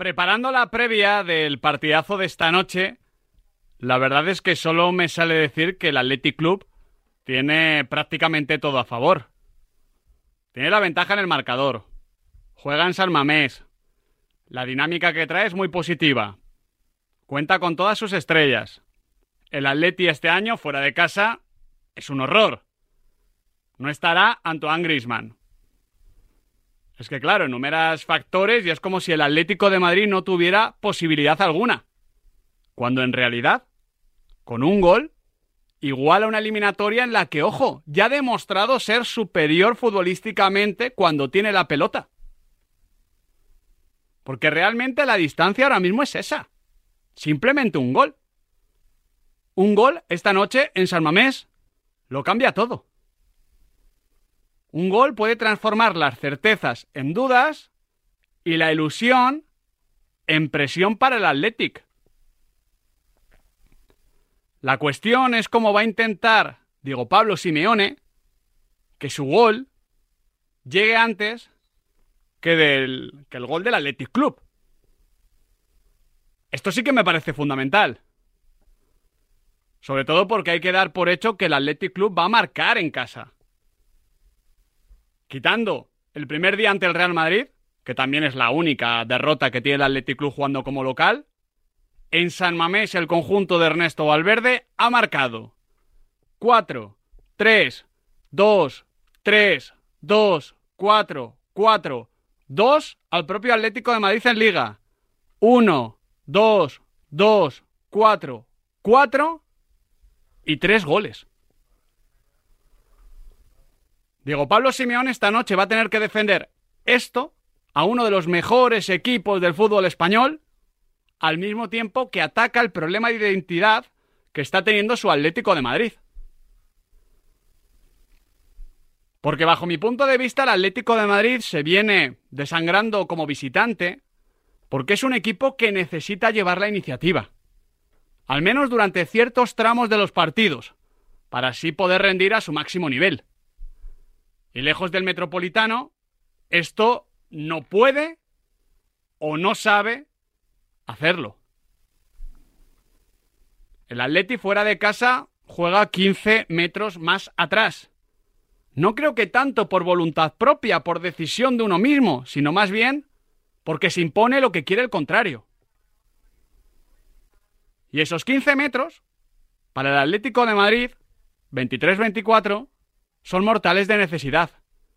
Preparando la previa del partidazo de esta noche, la verdad es que solo me sale decir que el Athletic Club tiene prácticamente todo a favor. Tiene la ventaja en el marcador. Juega en San Mamés. La dinámica que trae es muy positiva. Cuenta con todas sus estrellas. El Atleti este año, fuera de casa, es un horror. No estará Antoine Griezmann. Es que claro, enumeras factores y es como si el Atlético de Madrid no tuviera posibilidad alguna. Cuando en realidad, con un gol, igual a una eliminatoria en la que, ojo, ya ha demostrado ser superior futbolísticamente cuando tiene la pelota. Porque realmente la distancia ahora mismo es esa. Simplemente un gol. Un gol esta noche en San Mamés lo cambia todo. Un gol puede transformar las certezas en dudas y la ilusión en presión para el Athletic. La cuestión es cómo va a intentar Diego Pablo Simeone que su gol llegue antes que, que el gol del Athletic Club. Esto sí que me parece fundamental. Sobre todo porque hay que dar por hecho que el Athletic Club va a marcar en casa. Quitando el primer día ante el Real Madrid, que también es la única derrota que tiene el Athletic Club jugando como local, en San Mamés el conjunto de Ernesto Valverde ha marcado 4, 3, 2, 3, 2, 4, 4, 2 al propio Atlético de Madrid en Liga. 1, 2, 2, 4, 4 y 3 goles. Diego Pablo Simeone esta noche va a tener que defender esto a uno de los mejores equipos del fútbol español, al mismo tiempo que ataca el problema de identidad que está teniendo su Atlético de Madrid. Porque bajo mi punto de vista el Atlético de Madrid se viene desangrando como visitante porque es un equipo que necesita llevar la iniciativa. Al menos durante ciertos tramos de los partidos, para así poder rendir a su máximo nivel. Y lejos del Metropolitano, esto no puede o no sabe hacerlo. El Atleti fuera de casa juega 15 metros más atrás. No creo que tanto por voluntad propia, por decisión de uno mismo, sino más bien porque se impone lo que quiere el contrario. Y esos 15 metros, para el Atlético de Madrid, 23-24, son mortales de necesidad,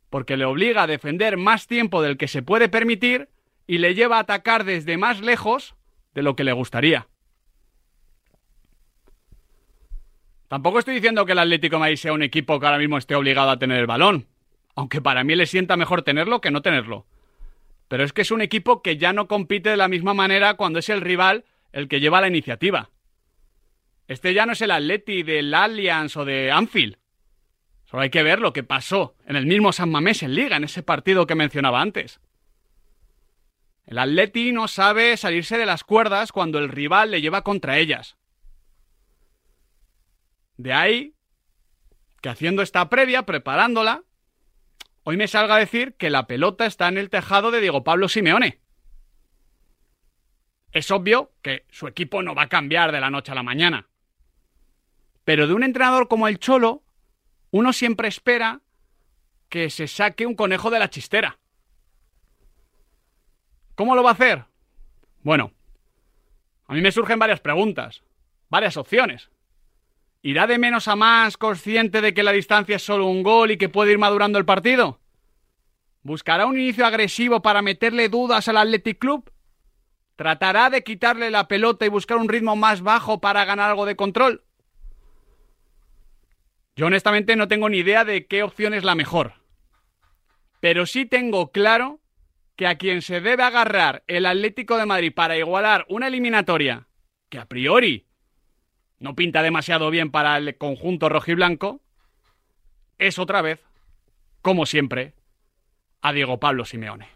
porque le obliga a defender más tiempo del que se puede permitir y le lleva a atacar desde más lejos de lo que le gustaría. Tampoco estoy diciendo que el Atlético de Madrid sea un equipo que ahora mismo esté obligado a tener el balón, aunque para mí le sienta mejor tenerlo que no tenerlo. Pero es que es un equipo que ya no compite de la misma manera cuando es el rival el que lleva la iniciativa. Este ya no es el Atleti del Allianz o de Anfield. Solo hay que ver lo que pasó en el mismo San Mamés en Liga, en ese partido que mencionaba antes. El Atleti no sabe salirse de las cuerdas cuando el rival le lleva contra ellas. De ahí que haciendo esta previa, preparándola, hoy me salga a decir que la pelota está en el tejado de Diego Pablo Simeone. Es obvio que su equipo no va a cambiar de la noche a la mañana. Pero de un entrenador como el Cholo, uno siempre espera que se saque un conejo de la chistera. ¿Cómo lo va a hacer? Bueno, a mí me surgen varias preguntas, varias opciones. ¿Irá de menos a más consciente de que la distancia es solo un gol y que puede ir madurando el partido? ¿Buscará un inicio agresivo para meterle dudas al Athletic Club? ¿Tratará de quitarle la pelota y buscar un ritmo más bajo para ganar algo de control? Yo honestamente no tengo ni idea de qué opción es la mejor. Pero sí tengo claro que a quien se debe agarrar el Atlético de Madrid para igualar una eliminatoria que a priori no pinta demasiado bien para el conjunto rojiblanco, es otra vez, como siempre, a Diego Pablo Simeone.